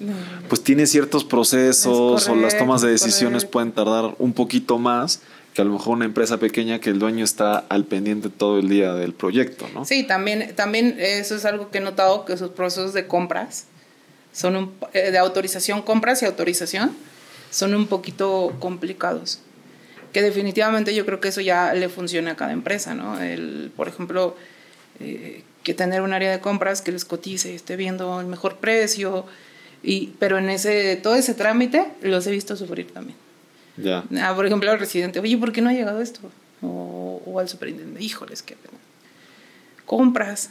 pues tiene ciertos procesos o las tomas de decisiones pueden tardar un poquito más que a lo mejor una empresa pequeña que el dueño está al pendiente todo el día del proyecto, ¿no? Sí, también, también eso es algo que he notado, que sus procesos de compras son un, eh, de autorización, compras y autorización son un poquito complicados. Que definitivamente yo creo que eso ya le funciona a cada empresa, ¿no? El, por ejemplo, eh, que tener un área de compras que les cotice, esté viendo el mejor precio, y, pero en ese, todo ese trámite los he visto sufrir también. Ya. Ah, por ejemplo, al residente, oye, ¿por qué no ha llegado esto? O, al superintendente, híjoles, qué pena. Compras.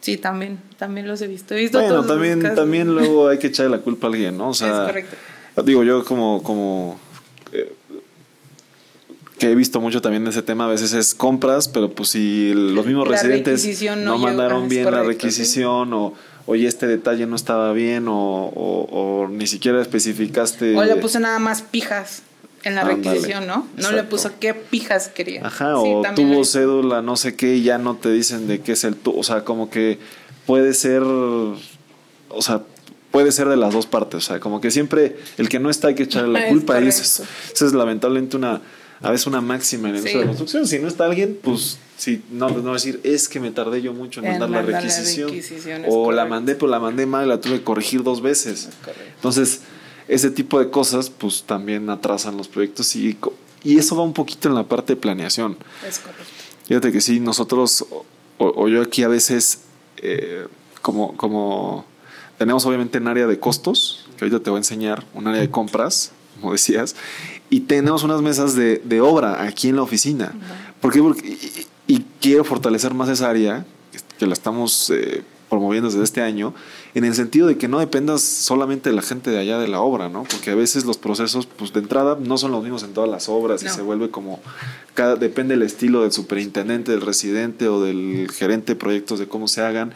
Sí, también, también los he visto. He visto bueno, también, también luego hay que echarle la culpa a alguien, ¿no? O sea, es correcto. Digo, yo como, como eh, que he visto mucho también ese tema, a veces es compras, pero pues si los mismos residentes no, mandaron bien la requisición o oye, este detalle no estaba bien o, ni siquiera especificaste. O le puse nada más pijas en la requisición, ¿no? No le puso qué pijas quería. Ajá, o tuvo cédula, no sé qué, y ya no te dicen de qué es el tu. O sea, como que puede ser. O sea, puede ser de las dos partes. O sea, como que siempre el que no está hay que echarle la <laughs> culpa. y eso es, lamentablemente una. A veces una máxima en el uso de construcción. Si no está alguien, pues Sí, no, pues no decir, es que me tardé yo mucho en mandar la requisición. o la mandé, pero la mandé mal y la tuve que corregir dos veces. Entonces, ese tipo de cosas, pues también atrasan los proyectos y, y eso va un poquito en la parte de planeación. Es correcto. Fíjate que sí, nosotros, o, yo aquí a veces, eh, como, como tenemos obviamente un área de costos, que ahorita te voy a enseñar, un área de compras, como decías, y tenemos unas mesas de, de obra aquí en la oficina. ¿Por qué? Porque, y, y, quiero fortalecer más esa área, que la estamos eh, promoviendo desde este año, en el sentido de que no dependas solamente de la gente de allá de la obra, ¿no? Porque a veces los procesos, pues de entrada, no son los mismos en todas las obras no. y se vuelve como, cada, depende del estilo del superintendente, del residente o del gerente de proyectos de cómo se hagan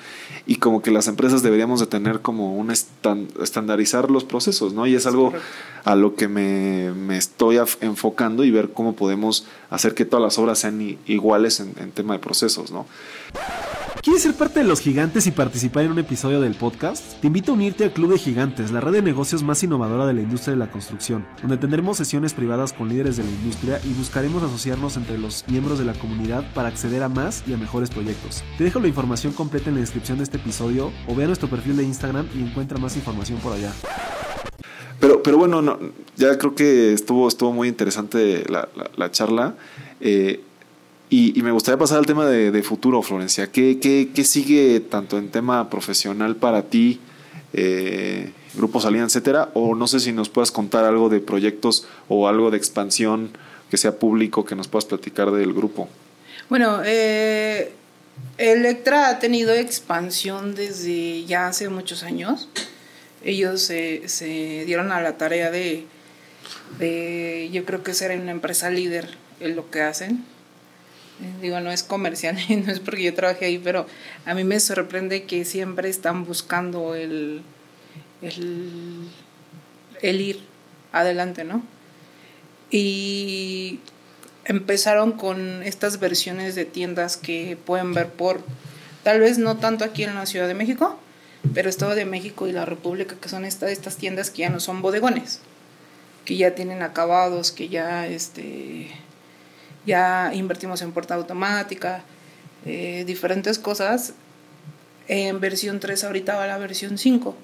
y como que las empresas deberíamos de tener como un stand, estandarizar los procesos, ¿no? Y es algo a lo que me, me, estoy enfocando y ver cómo podemos hacer que todas las obras sean iguales en, en tema de procesos, ¿no? ¿Quieres ser parte de los gigantes y participar en un episodio del podcast? Te invito a unirte al Club de Gigantes, la red de negocios más innovadora de la industria de la construcción, donde tendremos sesiones privadas con líderes de la industria y buscaremos asociarnos entre los miembros de la comunidad para acceder a más y a mejores proyectos. Te dejo la información completa en la descripción de este episodio o ve nuestro perfil de Instagram y encuentra más información por allá. Pero, pero bueno, no, ya creo que estuvo, estuvo muy interesante la, la, la charla. Eh, y, me gustaría pasar al tema de, futuro, Florencia. ¿Qué, ¿Qué, qué, sigue tanto en tema profesional para ti, eh, Grupo Salina, etcétera? O no sé si nos puedas contar algo de proyectos o algo de expansión que sea público, que nos puedas platicar del grupo. Bueno, eh, Electra ha tenido expansión desde ya hace muchos años. Ellos se, se dieron a la tarea de, de, yo creo que ser una empresa líder en lo que hacen digo, no es comercial, <laughs> no es porque yo trabajé ahí, pero a mí me sorprende que siempre están buscando el, el, el ir adelante, ¿no? Y empezaron con estas versiones de tiendas que pueden ver por, tal vez no tanto aquí en la Ciudad de México, pero Estado de México y la República, que son esta, estas tiendas que ya no son bodegones, que ya tienen acabados, que ya este ya invertimos en puerta automática, eh, diferentes cosas. En versión 3 ahorita va la versión 5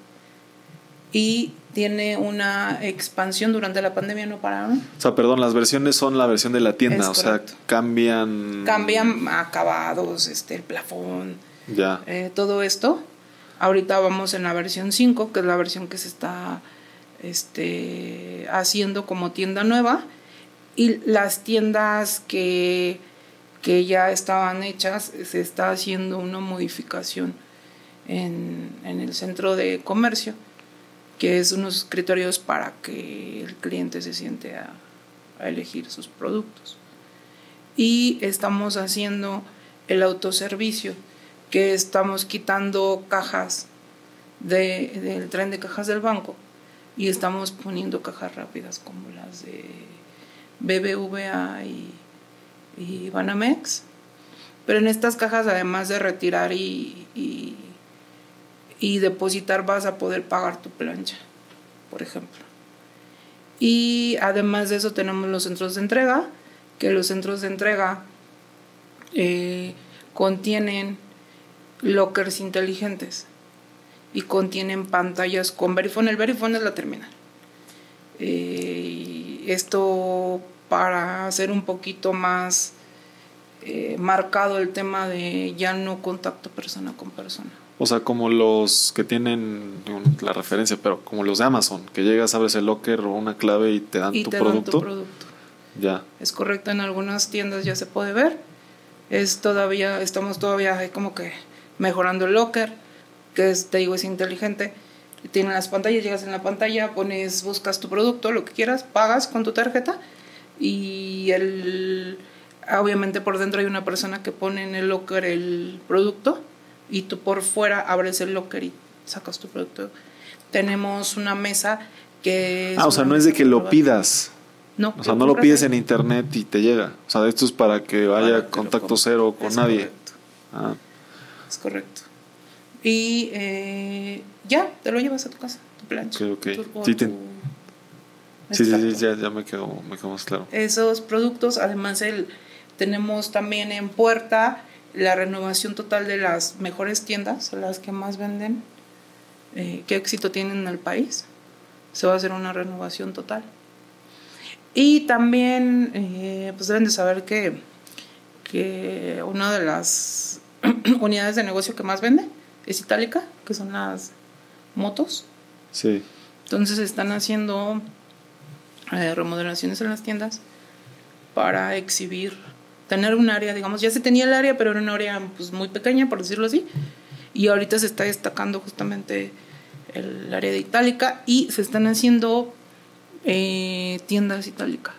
y tiene una expansión durante la pandemia, no pararon. O sea, perdón, las versiones son la versión de la tienda, es o correcto. sea, cambian... Cambian acabados, este, el plafón, ya. Eh, todo esto. Ahorita vamos en la versión 5, que es la versión que se está este, haciendo como tienda nueva y las tiendas que, que ya estaban hechas, se está haciendo una modificación en, en el centro de comercio, que es unos criterios para que el cliente se siente a, a elegir sus productos. Y estamos haciendo el autoservicio, que estamos quitando cajas de, del tren de cajas del banco y estamos poniendo cajas rápidas como las de BBVA y, Banamex. Pero en estas cajas, además de retirar y, y, y, depositar, vas a poder pagar tu plancha, por ejemplo. Y además de eso tenemos los centros de entrega, que los centros de entrega eh, contienen lockers inteligentes y contienen pantallas con Verifone. El Verifone es la terminal. Eh, esto para hacer un poquito más eh, marcado el tema de ya no contacto persona con persona. O sea, como los que tienen la referencia, pero como los de Amazon, que llegas, abres el locker o una clave y te dan, y tu, te producto. dan tu producto. Ya. Es correcto, en algunas tiendas ya se puede ver. Es todavía, estamos todavía como que mejorando el locker, que es, te digo, es inteligente tienen las pantallas, llegas en la pantalla, pones, buscas tu producto, lo que quieras, pagas con tu tarjeta y el, obviamente por dentro hay una persona que pone en el locker el producto y tú por fuera abres el locker y sacas tu producto. Tenemos una mesa que... ah, o sea, no es de que lo pidas. No. O sea, no lo pides en internet y te llega. O sea, esto es para que vaya contacto cero con es nadie. Correcto. Ah. Es correcto. Y eh, ya, te lo llevas a tu casa, tu plancha. Ok, ok. Tu, Sí, tu Sí, sí, ya, ya me, quedó, me quedó más claro. Esos productos, además el, tenemos también en puerta la renovación total de las mejores tiendas, las que más venden, eh, qué éxito tienen en el país. Se va a hacer una renovación total. Y también, eh, pues deben de saber que, que una de las <clears throat> unidades de negocio que más vende es Itálica, que son las motos. Sí. Entonces están haciendo eh, remodelaciones en las tiendas para exhibir, tener un área, digamos, ya se tenía el área, pero era un área pues, muy pequeña, por decirlo así, y ahorita se está destacando justamente el área de Itálica y se están haciendo eh, tiendas Itálica,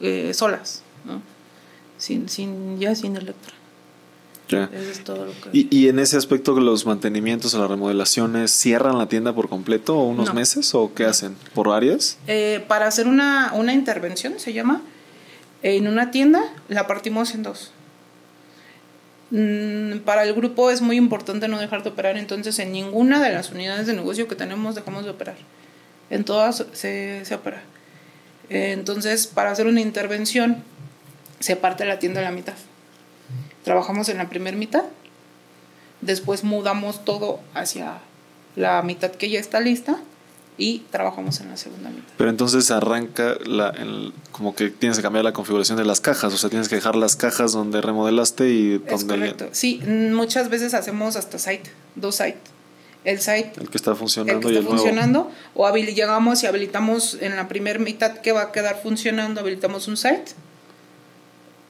eh, solas, ¿no? Sin, sin, ya sin Electra. Ya. Eso es todo lo que... Y, y en ese aspecto, los mantenimientos o las remodelaciones, ¿cierran la tienda por completo o unos No. meses o qué hacen? ¿Por áreas? Eh, para hacer una, una intervención, se llama, en una tienda, la partimos en dos. Mm, para el grupo es muy importante no dejar de operar, entonces en ninguna de las unidades de negocio que tenemos dejamos de operar. En todas se, se opera. Eh, entonces, para hacer una intervención, se parte la tienda a la mitad. Trabajamos en la primera mitad, después mudamos todo hacia la mitad que ya está lista y trabajamos en la segunda mitad. Pero entonces arranca la, el- como que tienes que cambiar la configuración de las cajas, o sea, tienes que dejar las cajas donde remodelaste y Es donde correcto. Sí, muchas veces hacemos hasta site, dos site. El site, el que está el funcionando que y está el nuevo. funcionando, o habili- llegamos y habilitamos en la primera mitad que va a quedar funcionando, habilitamos un site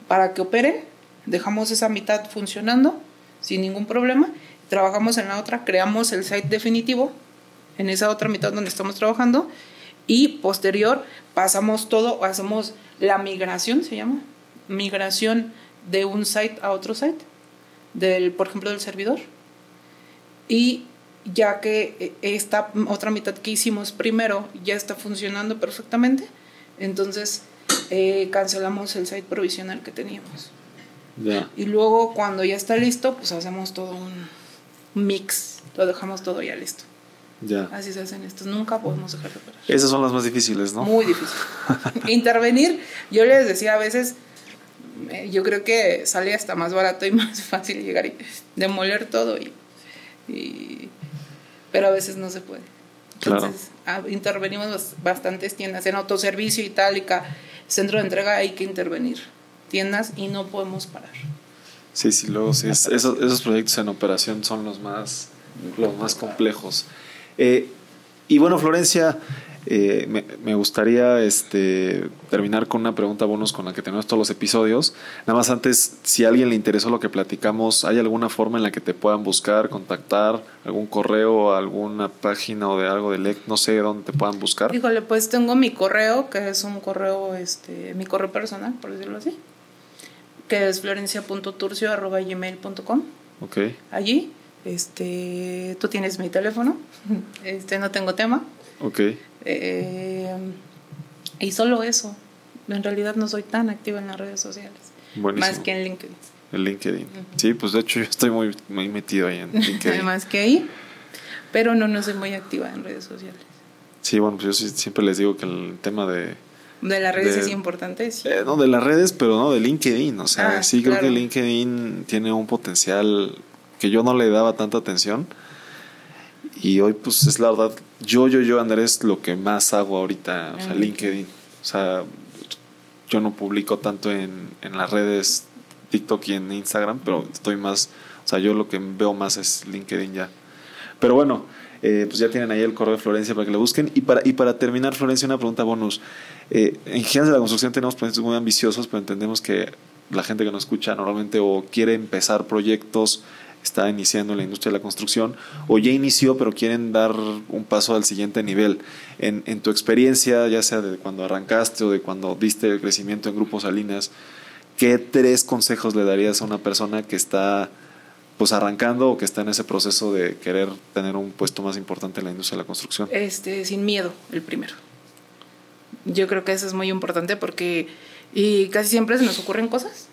para que operen, dejamos esa mitad funcionando sin ningún problema, trabajamos en la otra, creamos el site definitivo en esa otra mitad donde estamos trabajando y posterior pasamos todo, hacemos la migración, se llama, migración de un site a otro site, del, por ejemplo, del servidor. Y ya que esta otra mitad que hicimos primero ya está funcionando perfectamente, entonces eh, cancelamos el site provisional que teníamos. Ya. Y luego cuando ya está listo, pues hacemos todo un mix, lo dejamos todo ya listo. Ya. Así se hacen estos, nunca podemos dejar de operar. Esas son las más difíciles, ¿no? Muy difícil. <laughs> Intervenir, yo les decía a veces, eh, yo creo que sale hasta más barato y <laughs> más fácil llegar y demoler todo y, y- pero a veces no se puede. Claro. Entonces, ah, intervenimos bas- bastantes tiendas en autoservicio itálica, centro de entrega hay que intervenir tiendas y no podemos parar. Sí, sí, luego sí. es- esos, esos proyectos en operación son los más, los más complejos. Eh, y bueno, Florencia, eh, me, me gustaría este, terminar con una pregunta bonus con la que tenemos todos los episodios. Nada más antes, si a alguien le interesó lo que platicamos, ¿hay alguna forma en la que te puedan buscar, contactar, algún correo, alguna página o de algo de LEC, no sé dónde te puedan buscar? Híjole, pues tengo mi correo, que es un correo, este, mi correo personal, por decirlo así, que es florencia.turcio.gmail.com. Ok, Allí, este, tú tienes mi teléfono, este, no tengo tema, ok. eh, y solo eso. En realidad no soy tan activa en las redes sociales, Buenísimo. más que en LinkedIn. En LinkedIn. Sí, pues de hecho yo estoy muy, muy metido ahí en <laughs> LinkedIn. más que ahí, pero no, no soy muy activa en redes sociales. Sí, bueno, pues yo sí- siempre les digo que el tema de... De las redes De- es importante, sí. eh, no, de las redes, pero no, de LinkedIn. O sea, Ah, sí creo que LinkedIn tiene un potencial que yo no le daba tanta atención. Y hoy, pues es la verdad, yo, yo, yo, Andrés, lo que más hago ahorita, o sea, En LinkedIn. O sea, yo no publico tanto en, en las redes TikTok y en Instagram, pero estoy más, o sea, yo lo que veo más es LinkedIn ya. Pero bueno, eh, pues ya tienen ahí el correo de Florencia para que lo busquen. Y para, y para terminar, Florencia, una pregunta bonus. Eh, en Gigantes de la Construcción tenemos proyectos muy ambiciosos, pero entendemos que la gente que nos escucha normalmente o quiere empezar proyectos, está iniciando en la industria de la construcción, o ya inició, pero quieren dar un paso al siguiente nivel. En, en tu experiencia, ya sea de cuando arrancaste o de cuando diste el crecimiento en Grupos Salinas, ¿qué tres consejos le darías a una persona que está pues arrancando o que está en ese proceso de querer tener un puesto más importante en la industria de la construcción? Este, sin miedo, el primero. Yo creo que eso es muy importante porque y casi siempre se nos ocurren cosas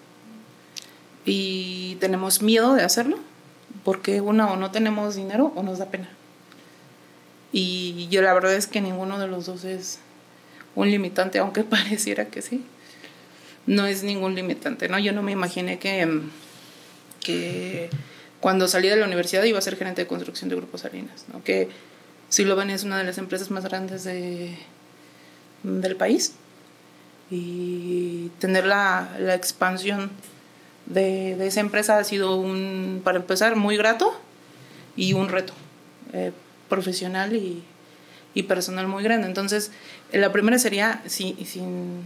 y tenemos miedo de hacerlo porque una o no tenemos dinero o nos da pena. Y yo la verdad es que ninguno de los dos es un limitante, aunque <laughs> pareciera que sí. No es ningún limitante, ¿no? Yo no me imaginé que, que cuando salí de la universidad iba a ser gerente de construcción de Grupos Salinas, ¿no? Que es una de las empresas más grandes de, del país y tener la, la expansión de, de, esa empresa ha sido un, para empezar, muy grato y un reto. Eh, profesional y, y personal muy grande. Entonces, la primera sería sin, sin,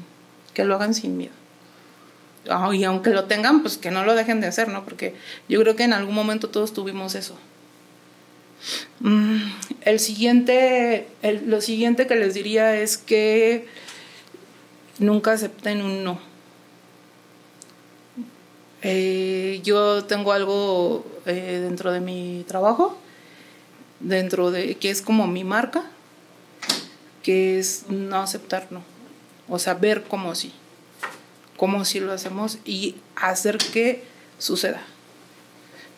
que lo hagan sin miedo. Y aunque lo tengan, pues que no lo dejen de hacer, ¿no? Porque yo creo que en algún momento todos tuvimos eso. Mm, el siguiente, el, lo siguiente que les diría es que nunca acepten un no. Eh, yo tengo algo eh, dentro de mi trabajo, dentro de que es como mi marca, que es no aceptar no. O sea, ver como si, como si lo hacemos y hacer que suceda.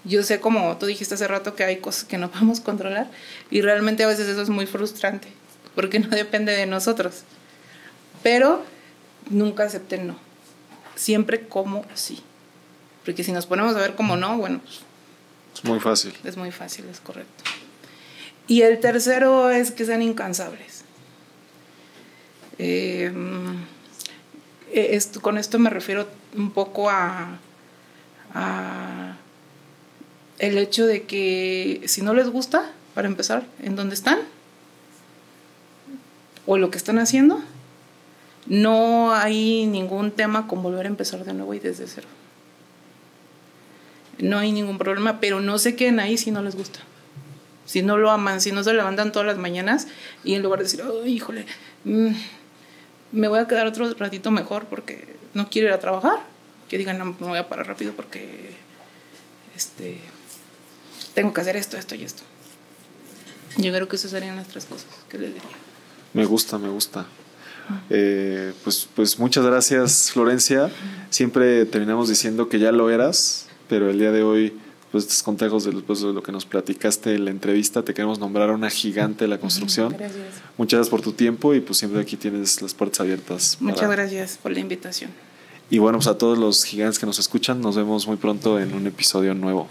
Yo sé, como tú dijiste hace rato, que hay cosas que no <laughs> podemos controlar y realmente a veces eso es muy frustrante porque no depende de nosotros. Pero nunca acepten no. Siempre como sí. Porque si nos ponemos a ver como no, bueno, pues, es muy fácil. Es muy fácil, es correcto. Y el tercero es que sean incansables. Eh, esto, con esto me refiero un poco a, a el hecho de que si no les gusta, para empezar, en dónde están o lo que están haciendo, no hay ningún tema con volver a empezar de nuevo y desde cero. No hay ningún problema, pero no se queden ahí si no les gusta. Si no lo aman, si no se levantan todas las mañanas y en lugar de decir, oh, híjole, mm, me voy a quedar otro ratito mejor porque no quiero ir a trabajar, que digan, no, me voy a parar rápido porque este, tengo que hacer esto, esto y esto. Yo creo que esas serían las tres cosas que les diría. Me gusta, me gusta. Eh, pues, pues muchas gracias, Florencia. Siempre terminamos diciendo que ya lo eras, pero el día de hoy, pues estos consejos de, pues, de lo que nos platicaste en la entrevista, te queremos nombrar una gigante de la construcción. Gracias. Muchas gracias por tu tiempo y pues siempre aquí tienes las puertas abiertas. Muchas gracias por la invitación. Y bueno, pues a todos los gigantes que nos escuchan, nos vemos muy pronto en un episodio nuevo.